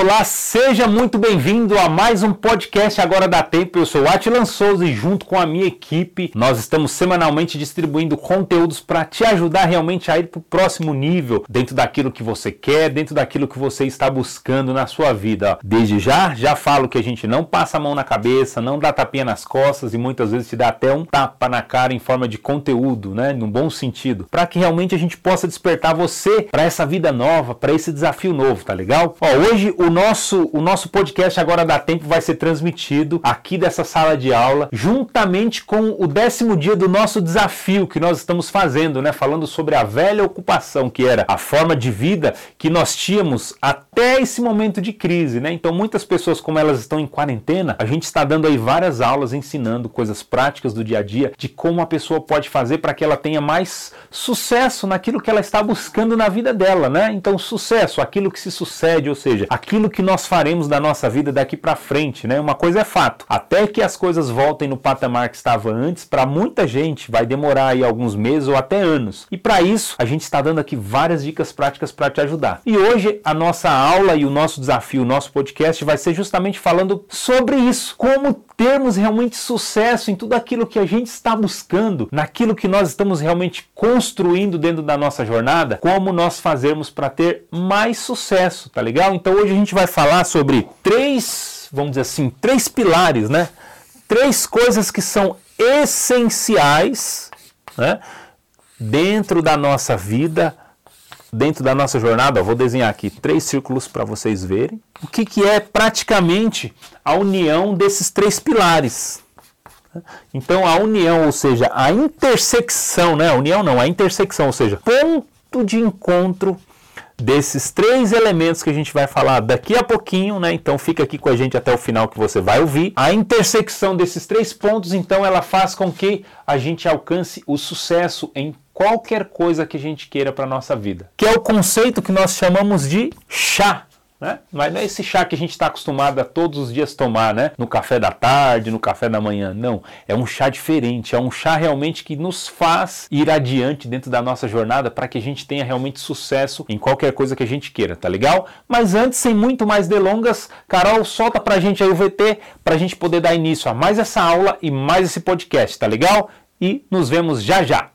Olá, seja muito bem-vindo a mais um podcast Agora da Tempo. Eu sou o Atilan Souza e junto com a minha equipe, nós estamos semanalmente distribuindo conteúdos para te ajudar realmente a ir para o próximo nível, dentro daquilo que você quer, dentro daquilo que você está buscando na sua vida. Desde já, já falo que a gente não passa a mão na cabeça, não dá tapinha nas costas e muitas vezes te dá até um tapa na cara em forma de conteúdo, né, num bom sentido, para que realmente a gente possa despertar você para essa vida nova, para esse desafio novo, tá legal? Ó, hoje o nosso, o nosso podcast agora dá tempo vai ser transmitido aqui dessa sala de aula, juntamente com o décimo dia do nosso desafio que nós estamos fazendo, né? Falando sobre a velha ocupação, que era a forma de vida que nós tínhamos até esse momento de crise, né? Então, muitas pessoas, como elas estão em quarentena, a gente está dando aí várias aulas ensinando coisas práticas do dia a dia de como a pessoa pode fazer para que ela tenha mais sucesso naquilo que ela está buscando na vida dela, né? Então, sucesso, aquilo que se sucede, ou seja, aquilo que nós faremos da nossa vida daqui para frente, né? Uma coisa é fato, até que as coisas voltem no patamar que estava antes, para muita gente vai demorar aí alguns meses ou até anos. E para isso, a gente está dando aqui várias dicas práticas para te ajudar. E hoje a nossa aula e o nosso desafio, o nosso podcast vai ser justamente falando sobre isso, como termos realmente sucesso em tudo aquilo que a gente está buscando, naquilo que nós estamos realmente construindo dentro da nossa jornada, como nós fazermos para ter mais sucesso, tá legal? Então hoje gente vai falar sobre três, vamos dizer assim, três pilares, né? Três coisas que são essenciais, né? Dentro da nossa vida, dentro da nossa jornada, vou desenhar aqui três círculos para vocês verem. O que, que é praticamente a união desses três pilares? Então, a união, ou seja, a intersecção, né? A união não, a intersecção, ou seja, ponto de encontro desses três elementos que a gente vai falar daqui a pouquinho, né? Então fica aqui com a gente até o final que você vai ouvir. A intersecção desses três pontos, então, ela faz com que a gente alcance o sucesso em qualquer coisa que a gente queira para nossa vida. Que é o conceito que nós chamamos de chá. Né? Mas não é esse chá que a gente está acostumado a todos os dias tomar, né? No café da tarde, no café da manhã. Não. É um chá diferente. É um chá realmente que nos faz ir adiante dentro da nossa jornada para que a gente tenha realmente sucesso em qualquer coisa que a gente queira, tá legal? Mas antes, sem muito mais delongas, Carol, solta pra gente aí o VT para a gente poder dar início a mais essa aula e mais esse podcast, tá legal? E nos vemos já já.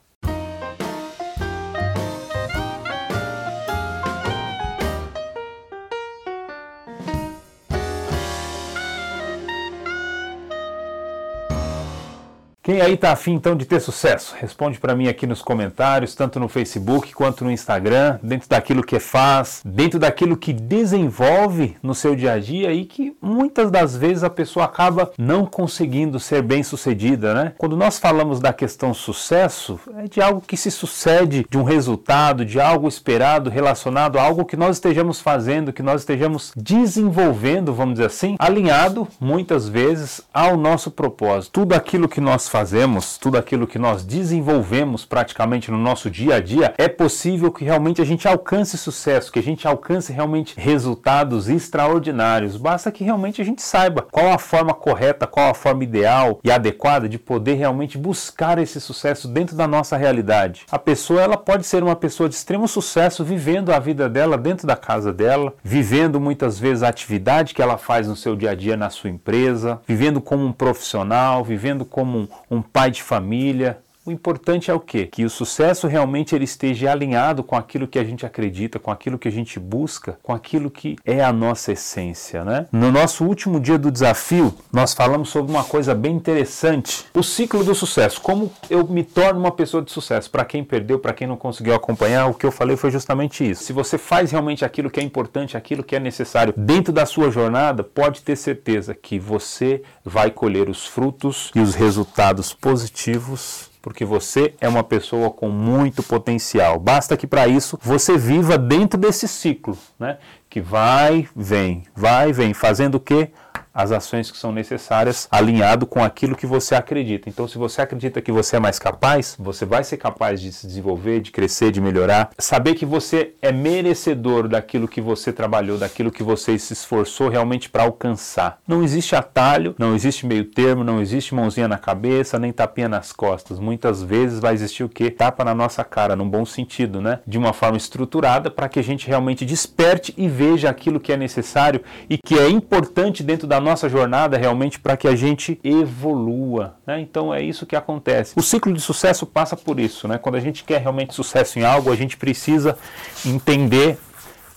Quem aí tá afim então de ter sucesso? Responde para mim aqui nos comentários, tanto no Facebook quanto no Instagram, dentro daquilo que faz, dentro daquilo que desenvolve no seu dia a dia e que muitas das vezes a pessoa acaba não conseguindo ser bem sucedida, né? Quando nós falamos da questão sucesso, é de algo que se sucede, de um resultado, de algo esperado relacionado a algo que nós estejamos fazendo, que nós estejamos desenvolvendo, vamos dizer assim, alinhado muitas vezes ao nosso propósito. Tudo aquilo que nós fazemos, tudo aquilo que nós desenvolvemos praticamente no nosso dia a dia, é possível que realmente a gente alcance sucesso, que a gente alcance realmente resultados extraordinários. Basta que realmente a gente saiba qual a forma correta, qual a forma ideal e adequada de poder realmente buscar esse sucesso dentro da nossa realidade. A pessoa ela pode ser uma pessoa de extremo sucesso vivendo a vida dela dentro da casa dela, vivendo muitas vezes a atividade que ela faz no seu dia a dia na sua empresa, vivendo como um profissional, vivendo como um, pai de família, o importante é o quê? Que o sucesso realmente ele esteja alinhado com aquilo que a gente acredita, com aquilo que a gente busca, com aquilo que é a nossa essência, né? No nosso último dia do desafio, nós falamos sobre uma coisa bem interessante, o ciclo do sucesso, como eu me torno uma pessoa de sucesso. Para quem perdeu, para quem não conseguiu acompanhar, o que eu falei foi justamente isso. Se você faz realmente aquilo que é importante, aquilo que é necessário dentro da sua jornada, pode ter certeza que você vai colher os frutos e os resultados positivos porque você é uma pessoa com muito potencial. Basta que para isso você viva dentro desse ciclo, né? Que vai, vem, vai, vem, fazendo o quê? As ações que são necessárias, alinhado com aquilo que você acredita. Então, se você acredita que você é mais capaz, você vai ser capaz de se desenvolver, de crescer, de melhorar. Saber que você é merecedor daquilo que você trabalhou, daquilo que você se esforçou realmente para alcançar. Não existe atalho, não existe meio termo, não existe mãozinha na cabeça, nem tapinha nas costas. Muitas vezes vai existir o que? Tapa na nossa cara, num bom sentido, né? De uma forma estruturada para que a gente realmente desperte e veja aquilo que é necessário e que é importante dentro da nossa jornada realmente para que a gente evolua. Né? Então é isso que acontece. O ciclo de sucesso passa por isso. Né? Quando a gente quer realmente sucesso em algo, a gente precisa entender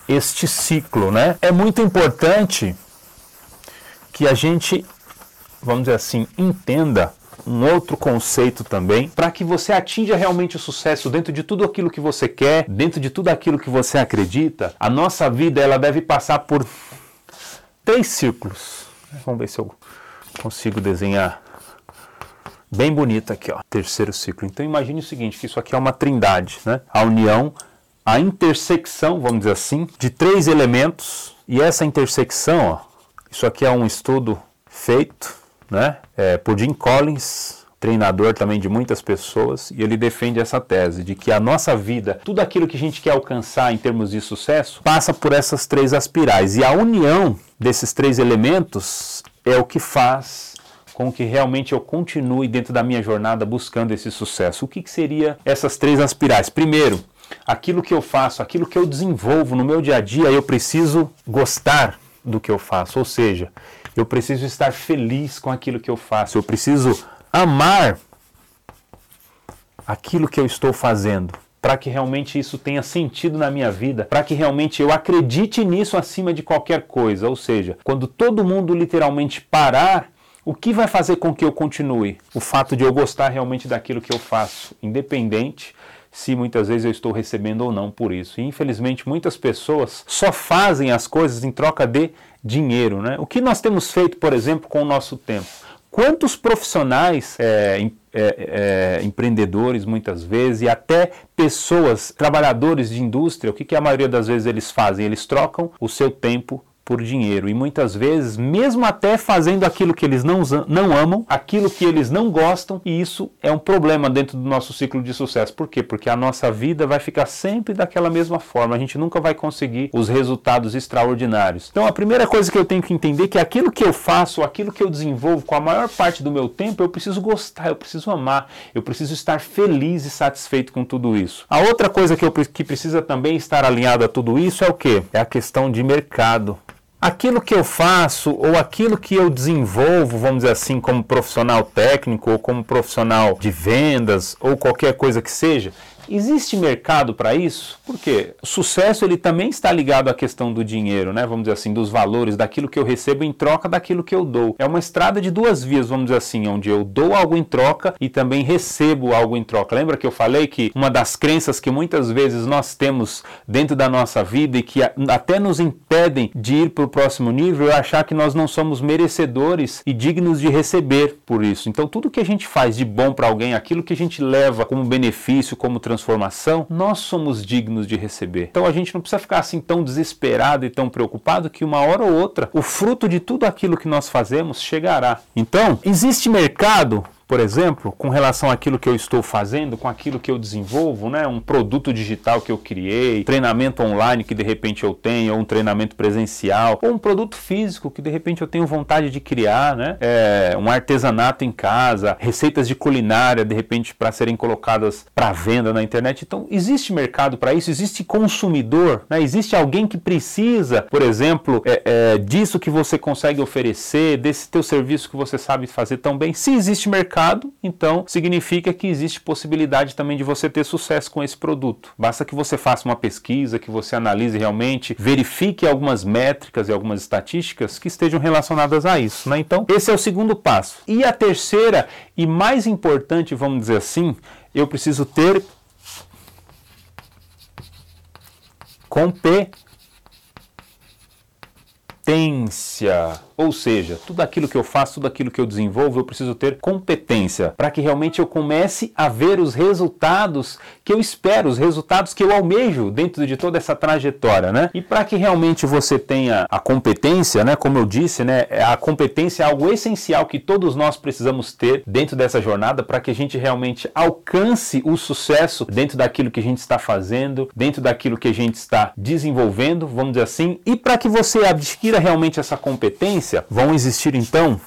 este ciclo. Né? É muito importante que a gente, vamos dizer assim, entenda um outro conceito também, para que você atinja realmente o sucesso dentro de tudo aquilo que você quer, dentro de tudo aquilo que você acredita. A nossa vida ela deve passar por três círculos. Vamos ver se eu consigo desenhar bem bonito aqui, ó. Terceiro ciclo. Então imagine o seguinte, que isso aqui é uma trindade, né? A união, a intersecção, vamos dizer assim, de três elementos. E essa intersecção, ó, isso aqui é um estudo feito, né, é, por Jim Collins, treinador também de muitas pessoas, e ele defende essa tese de que a nossa vida, tudo aquilo que a gente quer alcançar em termos de sucesso, passa por essas três aspirais. E a união desses três elementos é o que faz com que realmente eu continue dentro da minha jornada buscando esse sucesso. O que, que seria essas três aspirais? Primeiro, aquilo que eu faço, aquilo que eu desenvolvo no meu dia a dia, eu preciso gostar do que eu faço, ou seja, eu preciso estar feliz com aquilo que eu faço, eu preciso amar aquilo que eu estou fazendo, para que realmente isso tenha sentido na minha vida, para que realmente eu acredite nisso acima de qualquer coisa. Ou seja, quando todo mundo literalmente parar, o que vai fazer com que eu continue? O fato de eu gostar realmente daquilo que eu faço, independente se muitas vezes eu estou recebendo ou não por isso. E infelizmente muitas pessoas só fazem as coisas em troca de dinheiro. Né? O que nós temos feito, por exemplo, com o nosso tempo? Quantos profissionais, é, é, é, empreendedores muitas vezes, e até pessoas, trabalhadores de indústria, o que, que a maioria das vezes eles fazem? Eles trocam o seu tempo por dinheiro. E muitas vezes, mesmo até fazendo aquilo que eles não, não amam, aquilo que eles não gostam, e isso é um problema dentro do nosso ciclo de sucesso. Por quê? Porque a nossa vida vai ficar sempre daquela mesma forma. A gente nunca vai conseguir os resultados extraordinários. Então, a primeira coisa que eu tenho que entender é que aquilo que eu faço, aquilo que eu desenvolvo com a maior parte do meu tempo, eu preciso gostar, eu preciso amar, eu preciso estar feliz e satisfeito com tudo isso. A outra coisa que, eu, que precisa também estar alinhada a tudo isso é o que? É a questão de mercado aquilo que eu faço ou aquilo que eu desenvolvo, vamos dizer assim, como profissional técnico ou como profissional de vendas ou qualquer coisa que seja, Existe mercado para isso? Porque sucesso ele também está ligado à questão do dinheiro, né? Vamos dizer assim, dos valores, daquilo que eu recebo em troca daquilo que eu dou. É uma estrada de duas vias, vamos dizer assim, onde eu dou algo em troca e também recebo algo em troca. Lembra que eu falei que uma das crenças que muitas vezes nós temos dentro da nossa vida e que até nos impedem de ir para o próximo nível é achar que nós não somos merecedores e dignos de receber por isso. Então, tudo que a gente faz de bom para alguém, aquilo que a gente leva como benefício, como transformação, transformação, nós somos dignos de receber. Então a gente não precisa ficar assim tão desesperado e tão preocupado que uma hora ou outra o fruto de tudo aquilo que nós fazemos chegará. Então, existe mercado por exemplo, com relação àquilo que eu estou fazendo, com aquilo que eu desenvolvo, né? um produto digital que eu criei, treinamento online que de repente eu tenho, ou um treinamento presencial, ou um produto físico que de repente eu tenho vontade de criar, né? É, um artesanato em casa, receitas de culinária de repente para serem colocadas para venda na internet. Então, existe mercado para isso, existe consumidor, né? existe alguém que precisa, por exemplo, é, é, disso que você consegue oferecer, desse teu serviço que você sabe fazer tão bem. Se existe mercado, mercado, então significa que existe possibilidade também de você ter sucesso com esse produto. Basta que você faça uma pesquisa, que você analise realmente, verifique algumas métricas e algumas estatísticas que estejam relacionadas a isso. Né? Então, esse é o segundo passo. E a terceira e mais importante, vamos dizer assim, eu preciso ter competência. Ou seja, tudo aquilo que eu faço, tudo aquilo que eu desenvolvo, eu preciso ter competência para que realmente eu comece a ver os resultados que eu espero, os resultados que eu almejo dentro de toda essa trajetória, né? E para que realmente você tenha a competência, né, como eu disse, né, a competência é algo essencial que todos nós precisamos ter dentro dessa jornada para que a gente realmente alcance o sucesso dentro daquilo que a gente está fazendo, dentro daquilo que a gente está desenvolvendo, vamos dizer assim, e para que você adquira realmente essa competência vão existir então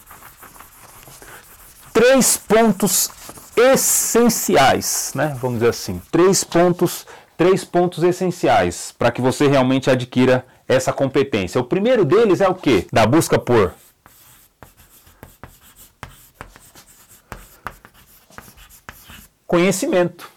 três pontos essenciais, né? Vamos dizer assim, três pontos, três pontos essenciais para que você realmente adquira essa competência. O primeiro deles é o que? Da busca por conhecimento.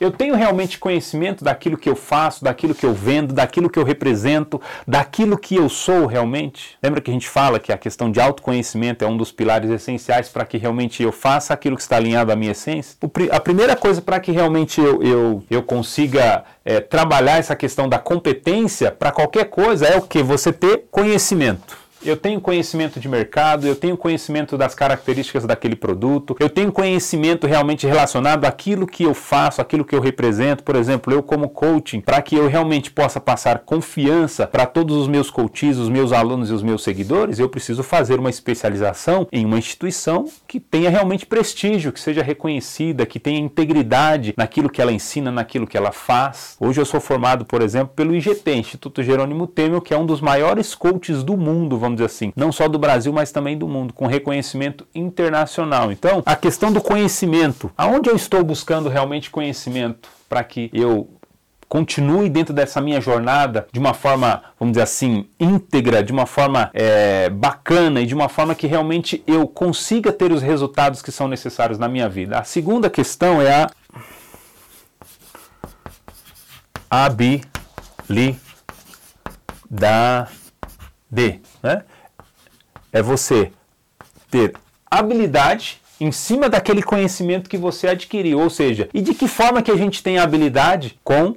Eu tenho realmente conhecimento daquilo que eu faço, daquilo que eu vendo, daquilo que eu represento, daquilo que eu sou realmente? Lembra que a gente fala que a questão de autoconhecimento é um dos pilares essenciais para que realmente eu faça aquilo que está alinhado à minha essência? A primeira coisa para que realmente eu, eu, eu consiga é, trabalhar essa questão da competência para qualquer coisa é o que? Você ter conhecimento eu tenho conhecimento de mercado, eu tenho conhecimento das características daquele produto, eu tenho conhecimento realmente relacionado àquilo que eu faço, àquilo que eu represento. Por exemplo, eu como coaching, para que eu realmente possa passar confiança para todos os meus coaches, os meus alunos e os meus seguidores, eu preciso fazer uma especialização em uma instituição que tenha realmente prestígio, que seja reconhecida, que tenha integridade naquilo que ela ensina, naquilo que ela faz. Hoje eu sou formado, por exemplo, pelo IGT, Instituto Jerônimo Temel, que é um dos maiores coaches do mundo, vamos dizer assim, não só do Brasil, mas também do mundo, com reconhecimento internacional. Então, a questão do conhecimento, aonde eu estou buscando realmente conhecimento para que eu continue dentro dessa minha jornada de uma forma, vamos dizer assim, íntegra, de uma forma é, bacana e de uma forma que realmente eu consiga ter os resultados que são necessários na minha vida. A segunda questão é a habilidade né? É você ter habilidade em cima daquele conhecimento que você adquiriu, ou seja, e de que forma que a gente tem habilidade com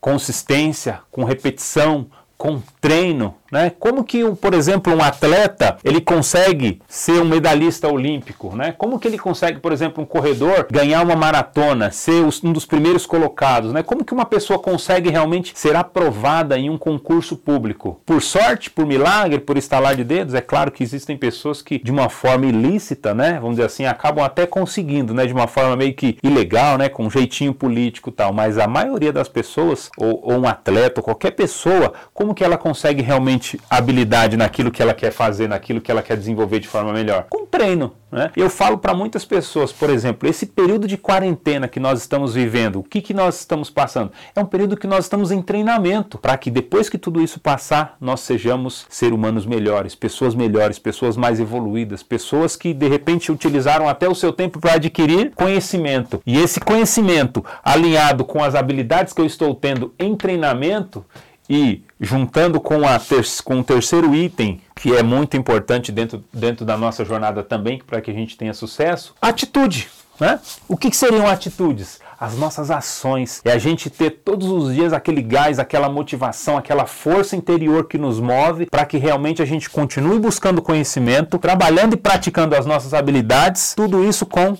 consistência, com repetição, com treino, né? Como que, por exemplo, um atleta ele consegue ser um medalhista olímpico, né? Como que ele consegue, por exemplo, um corredor ganhar uma maratona, ser um dos primeiros colocados, né? Como que uma pessoa consegue realmente ser aprovada em um concurso público? Por sorte, por milagre, por estalar de dedos? É claro que existem pessoas que de uma forma ilícita, né? Vamos dizer assim, acabam até conseguindo, né? De uma forma meio que ilegal, né? Com um jeitinho político, tal. Mas a maioria das pessoas, ou, ou um atleta, ou qualquer pessoa, como que ela consegue realmente habilidade naquilo que ela quer fazer, naquilo que ela quer desenvolver de forma melhor? Com treino. Né? Eu falo para muitas pessoas, por exemplo, esse período de quarentena que nós estamos vivendo, o que, que nós estamos passando? É um período que nós estamos em treinamento para que depois que tudo isso passar, nós sejamos seres humanos melhores, pessoas melhores, pessoas mais evoluídas, pessoas que de repente utilizaram até o seu tempo para adquirir conhecimento. E esse conhecimento alinhado com as habilidades que eu estou tendo em treinamento, e juntando com, a ter, com o terceiro item, que é muito importante dentro, dentro da nossa jornada também, para que a gente tenha sucesso, atitude. Né? O que, que seriam atitudes? As nossas ações. É a gente ter todos os dias aquele gás, aquela motivação, aquela força interior que nos move para que realmente a gente continue buscando conhecimento, trabalhando e praticando as nossas habilidades, tudo isso com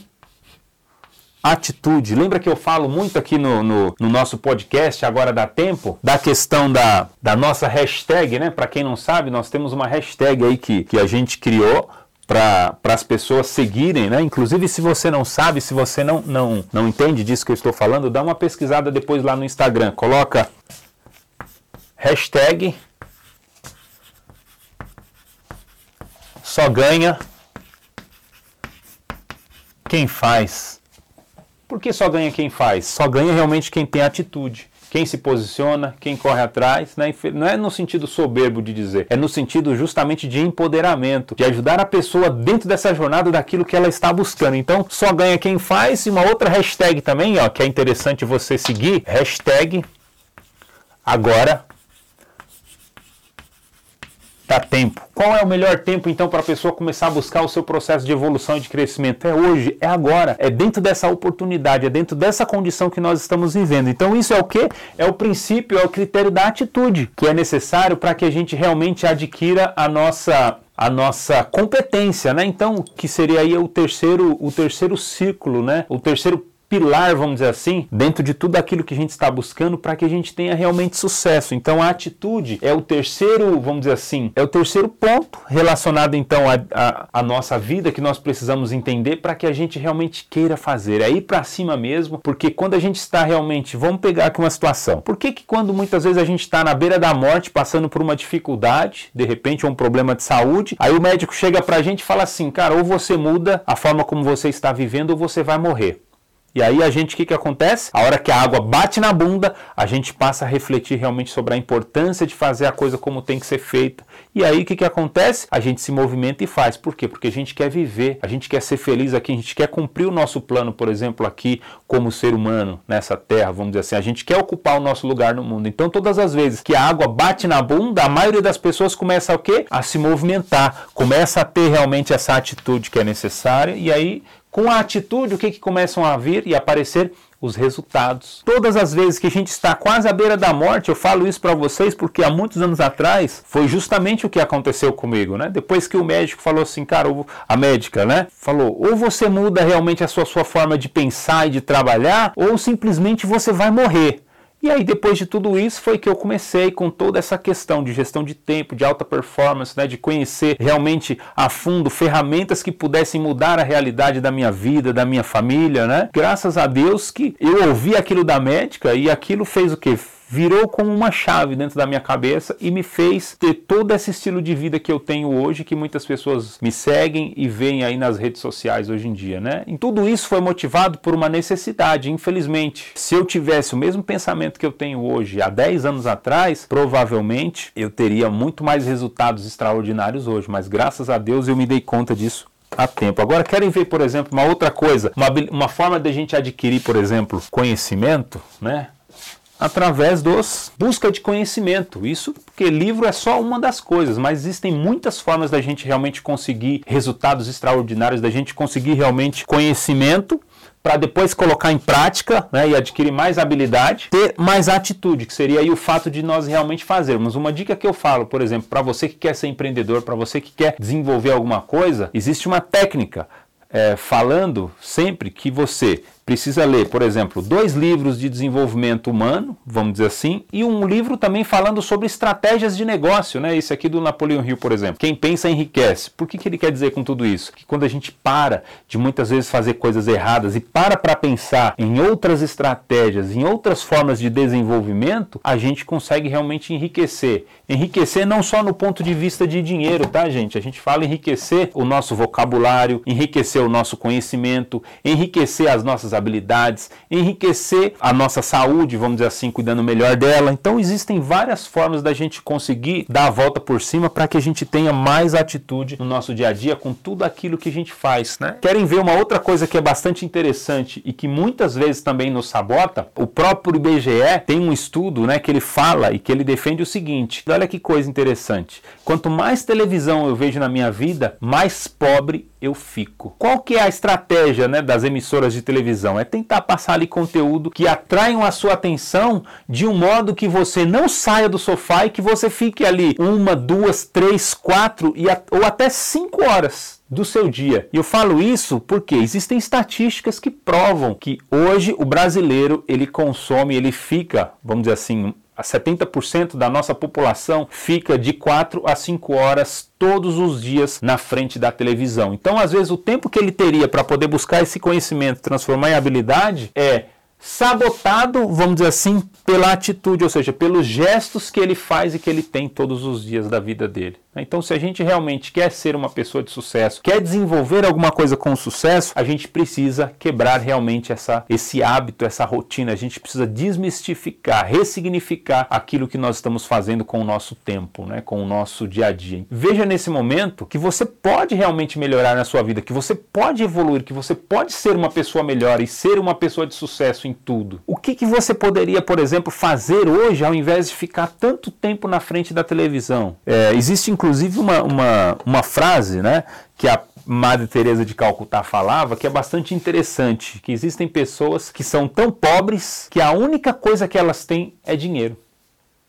atitude. Lembra que eu falo muito aqui no, no, no, nosso podcast, agora dá tempo, da questão da, da nossa hashtag, né? Para quem não sabe, nós temos uma hashtag aí que, que a gente criou para as pessoas seguirem, né? Inclusive, se você não sabe, se você não, não, não entende disso que eu estou falando, dá uma pesquisada depois lá no Instagram. Coloca hashtag só ganha quem faz. Porque só ganha quem faz? Só ganha realmente quem tem atitude. Quem se posiciona, quem corre atrás, né? não é no sentido soberbo de dizer, é no sentido justamente de empoderamento, de ajudar a pessoa dentro dessa jornada daquilo que ela está buscando. Então, só ganha quem faz. E uma outra hashtag também, ó, que é interessante você seguir, hashtag agora dá tempo. Qual é o melhor tempo então para a pessoa começar a buscar o seu processo de evolução e de crescimento? É hoje, é agora, é dentro dessa oportunidade, é dentro dessa condição que nós estamos vivendo. Então isso é o que? É o princípio, é o critério da atitude que é necessário para que a gente realmente adquira a nossa a nossa competência, né? Então, que seria aí o terceiro, o terceiro círculo, né? O terceiro pilar, vamos dizer assim, dentro de tudo aquilo que a gente está buscando para que a gente tenha realmente sucesso. Então a atitude é o terceiro, vamos dizer assim, é o terceiro ponto relacionado então à nossa vida que nós precisamos entender para que a gente realmente queira fazer. É ir para cima mesmo, porque quando a gente está realmente, vamos pegar aqui uma situação. Por que que quando muitas vezes a gente está na beira da morte, passando por uma dificuldade, de repente um problema de saúde, aí o médico chega para a gente e fala assim, cara, ou você muda a forma como você está vivendo ou você vai morrer. E aí a gente, o que, que acontece? A hora que a água bate na bunda, a gente passa a refletir realmente sobre a importância de fazer a coisa como tem que ser feita. E aí o que, que acontece? A gente se movimenta e faz. Por quê? Porque a gente quer viver, a gente quer ser feliz aqui, a gente quer cumprir o nosso plano, por exemplo, aqui como ser humano nessa terra, vamos dizer assim. A gente quer ocupar o nosso lugar no mundo. Então todas as vezes que a água bate na bunda, a maioria das pessoas começa o quê? A se movimentar, começa a ter realmente essa atitude que é necessária e aí com a atitude, o que, que começam a vir e aparecer? Os resultados. Todas as vezes que a gente está quase à beira da morte, eu falo isso para vocês porque há muitos anos atrás foi justamente o que aconteceu comigo, né? Depois que o médico falou assim, cara, a médica, né? Falou, ou você muda realmente a sua, sua forma de pensar e de trabalhar, ou simplesmente você vai morrer. E aí, depois de tudo isso, foi que eu comecei com toda essa questão de gestão de tempo, de alta performance, né, de conhecer realmente a fundo ferramentas que pudessem mudar a realidade da minha vida, da minha família, né? Graças a Deus que eu ouvi aquilo da médica e aquilo fez o quê? Virou como uma chave dentro da minha cabeça e me fez ter todo esse estilo de vida que eu tenho hoje, que muitas pessoas me seguem e veem aí nas redes sociais hoje em dia, né? E tudo isso foi motivado por uma necessidade, infelizmente. Se eu tivesse o mesmo pensamento que eu tenho hoje há 10 anos atrás, provavelmente eu teria muito mais resultados extraordinários hoje, mas graças a Deus eu me dei conta disso há tempo. Agora, querem ver, por exemplo, uma outra coisa, uma, uma forma de a gente adquirir, por exemplo, conhecimento, né? Através dos busca de conhecimento. Isso porque livro é só uma das coisas, mas existem muitas formas da gente realmente conseguir resultados extraordinários, da gente conseguir realmente conhecimento para depois colocar em prática né, e adquirir mais habilidade, ter mais atitude, que seria aí o fato de nós realmente fazermos. Uma dica que eu falo, por exemplo, para você que quer ser empreendedor, para você que quer desenvolver alguma coisa, existe uma técnica é, falando sempre que você precisa ler, por exemplo, dois livros de desenvolvimento humano, vamos dizer assim, e um livro também falando sobre estratégias de negócio, né? Esse aqui do Napoleão Hill, por exemplo. Quem pensa enriquece. Por que, que ele quer dizer com tudo isso? Que quando a gente para de muitas vezes fazer coisas erradas e para para pensar em outras estratégias, em outras formas de desenvolvimento, a gente consegue realmente enriquecer. Enriquecer não só no ponto de vista de dinheiro, tá, gente? A gente fala enriquecer o nosso vocabulário, enriquecer o nosso conhecimento, enriquecer as nossas habilidades, enriquecer a nossa saúde, vamos dizer assim, cuidando melhor dela. Então existem várias formas da gente conseguir dar a volta por cima para que a gente tenha mais atitude no nosso dia a dia com tudo aquilo que a gente faz, né? Querem ver uma outra coisa que é bastante interessante e que muitas vezes também nos sabota? O próprio IBGE tem um estudo, né, que ele fala e que ele defende o seguinte: olha que coisa interessante. Quanto mais televisão eu vejo na minha vida, mais pobre eu fico. Qual que é a estratégia né, das emissoras de televisão? É tentar passar ali conteúdo que atraiam a sua atenção de um modo que você não saia do sofá e que você fique ali uma, duas, três, quatro e ou até cinco horas do seu dia. E eu falo isso porque existem estatísticas que provam que hoje o brasileiro ele consome, ele fica, vamos dizer assim, a 70% da nossa população fica de 4 a 5 horas todos os dias na frente da televisão. Então, às vezes, o tempo que ele teria para poder buscar esse conhecimento, transformar em habilidade, é sabotado, vamos dizer assim, pela atitude, ou seja, pelos gestos que ele faz e que ele tem todos os dias da vida dele. Então, se a gente realmente quer ser uma pessoa de sucesso, quer desenvolver alguma coisa com sucesso, a gente precisa quebrar realmente essa, esse hábito, essa rotina. A gente precisa desmistificar, ressignificar aquilo que nós estamos fazendo com o nosso tempo, né? com o nosso dia a dia. Veja nesse momento que você pode realmente melhorar na sua vida, que você pode evoluir, que você pode ser uma pessoa melhor e ser uma pessoa de sucesso em tudo. O que, que você poderia, por exemplo, fazer hoje ao invés de ficar tanto tempo na frente da televisão? É, existe inclusive inclusive uma, uma, uma frase, né, que a Madre Teresa de Calcutá falava, que é bastante interessante, que existem pessoas que são tão pobres que a única coisa que elas têm é dinheiro.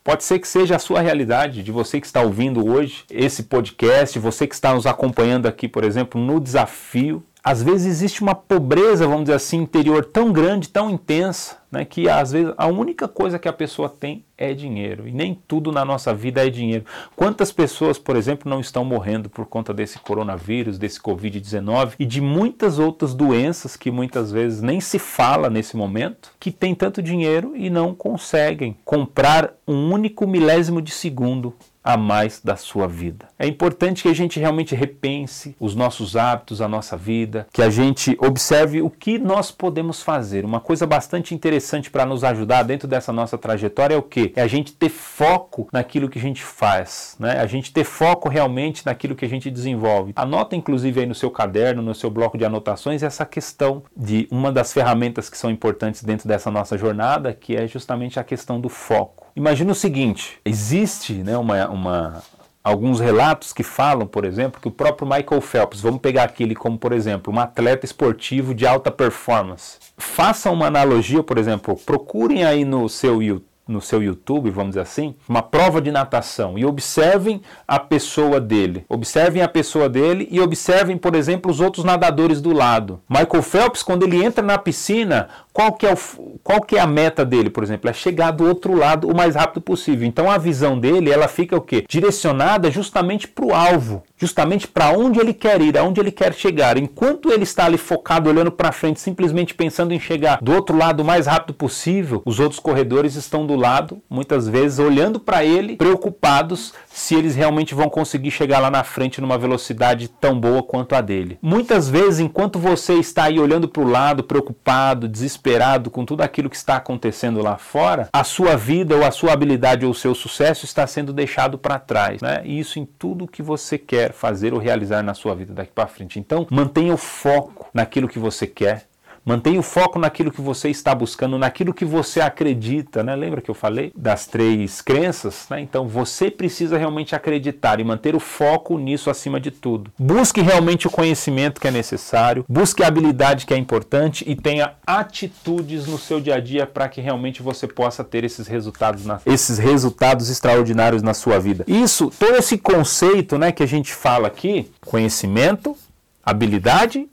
Pode ser que seja a sua realidade, de você que está ouvindo hoje esse podcast, você que está nos acompanhando aqui, por exemplo, no desafio às vezes existe uma pobreza, vamos dizer assim, interior tão grande, tão intensa, né, que às vezes a única coisa que a pessoa tem é dinheiro. E nem tudo na nossa vida é dinheiro. Quantas pessoas, por exemplo, não estão morrendo por conta desse coronavírus, desse Covid-19 e de muitas outras doenças que muitas vezes nem se fala nesse momento, que têm tanto dinheiro e não conseguem comprar um único milésimo de segundo a mais da sua vida. É importante que a gente realmente repense os nossos hábitos, a nossa vida, que a gente observe o que nós podemos fazer. Uma coisa bastante interessante para nos ajudar dentro dessa nossa trajetória é o que? É a gente ter foco naquilo que a gente faz, né? A gente ter foco realmente naquilo que a gente desenvolve. Anota inclusive aí no seu caderno, no seu bloco de anotações essa questão de uma das ferramentas que são importantes dentro dessa nossa jornada, que é justamente a questão do foco. Imagina o seguinte: existe né, uma, uma, alguns relatos que falam, por exemplo, que o próprio Michael Phelps, vamos pegar aquele como, por exemplo, um atleta esportivo de alta performance. Façam uma analogia, por exemplo, procurem aí no seu YouTube no seu YouTube, vamos dizer assim, uma prova de natação e observem a pessoa dele. Observem a pessoa dele e observem, por exemplo, os outros nadadores do lado. Michael Phelps, quando ele entra na piscina, qual que é, o, qual que é a meta dele, por exemplo? É chegar do outro lado o mais rápido possível. Então a visão dele, ela fica o quê? Direcionada justamente para o alvo, justamente para onde ele quer ir, aonde ele quer chegar. Enquanto ele está ali focado, olhando para frente, simplesmente pensando em chegar do outro lado o mais rápido possível, os outros corredores estão do do lado, muitas vezes olhando para ele, preocupados se eles realmente vão conseguir chegar lá na frente numa velocidade tão boa quanto a dele. Muitas vezes, enquanto você está aí olhando para o lado, preocupado, desesperado com tudo aquilo que está acontecendo lá fora, a sua vida ou a sua habilidade ou o seu sucesso está sendo deixado para trás, né? E isso em tudo que você quer fazer ou realizar na sua vida daqui para frente. Então, mantenha o foco naquilo que você quer, Mantenha o foco naquilo que você está buscando, naquilo que você acredita, né? Lembra que eu falei das três crenças? Né? Então você precisa realmente acreditar e manter o foco nisso acima de tudo. Busque realmente o conhecimento que é necessário, busque a habilidade que é importante e tenha atitudes no seu dia a dia para que realmente você possa ter esses resultados, na, esses resultados extraordinários na sua vida. Isso, todo esse conceito, né, que a gente fala aqui, conhecimento, habilidade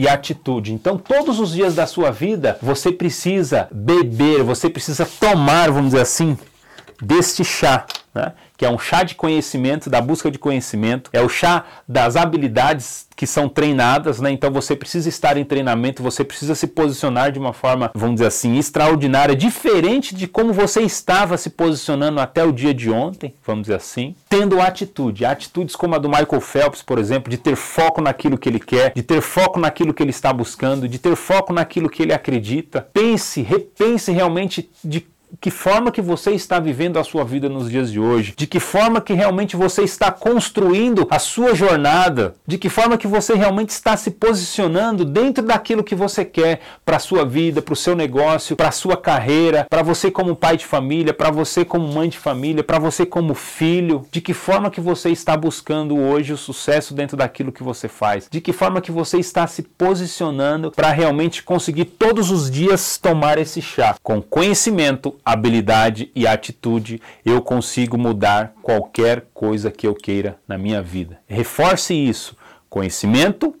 e atitude. Então, todos os dias da sua vida, você precisa beber, você precisa tomar, vamos dizer assim, deste chá, né? que é um chá de conhecimento, da busca de conhecimento, é o chá das habilidades que são treinadas, né? Então você precisa estar em treinamento, você precisa se posicionar de uma forma, vamos dizer assim, extraordinária, diferente de como você estava se posicionando até o dia de ontem, vamos dizer assim, tendo atitude, atitudes como a do Michael Phelps, por exemplo, de ter foco naquilo que ele quer, de ter foco naquilo que ele está buscando, de ter foco naquilo que ele acredita. Pense, repense realmente de que forma que você está vivendo a sua vida nos dias de hoje, de que forma que realmente você está construindo a sua jornada, de que forma que você realmente está se posicionando dentro daquilo que você quer para a sua vida, para o seu negócio, para a sua carreira, para você como pai de família, para você como mãe de família, para você como filho, de que forma que você está buscando hoje o sucesso dentro daquilo que você faz, de que forma que você está se posicionando para realmente conseguir todos os dias tomar esse chá? Com conhecimento, habilidade e atitude, eu consigo mudar qualquer coisa que eu queira na minha vida. Reforce isso: conhecimento,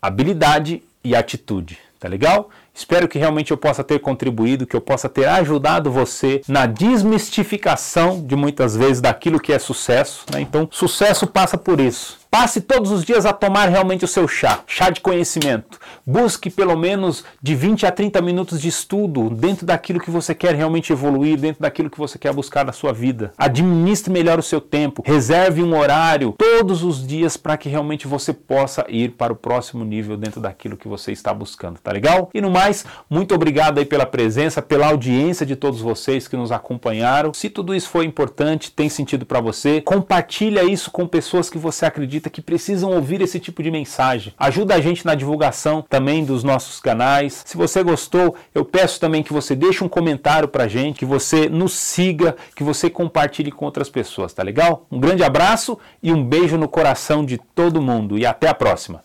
habilidade e atitude. Tá legal? Espero que realmente eu possa ter contribuído, que eu possa ter ajudado você na desmistificação de muitas vezes daquilo que é sucesso. Né? Então, sucesso passa por isso Passe todos os dias a tomar realmente o seu chá, chá de conhecimento. Busque pelo menos de 20 a 30 minutos de estudo dentro daquilo que você quer realmente evoluir, dentro daquilo que você quer buscar na sua vida. Administre melhor o seu tempo, reserve um horário todos os dias para que realmente você possa ir para o próximo nível dentro daquilo que você está buscando, tá legal? E no mais, muito obrigado aí pela presença, pela audiência de todos vocês que nos acompanharam. Se tudo isso foi importante, tem sentido para você, compartilha isso com pessoas que você acredita acredita que precisam ouvir esse tipo de mensagem. Ajuda a gente na divulgação também dos nossos canais. Se você gostou, eu peço também que você deixe um comentário pra gente, que você nos siga, que você compartilhe com outras pessoas, tá legal? Um grande abraço e um beijo no coração de todo mundo e até a próxima.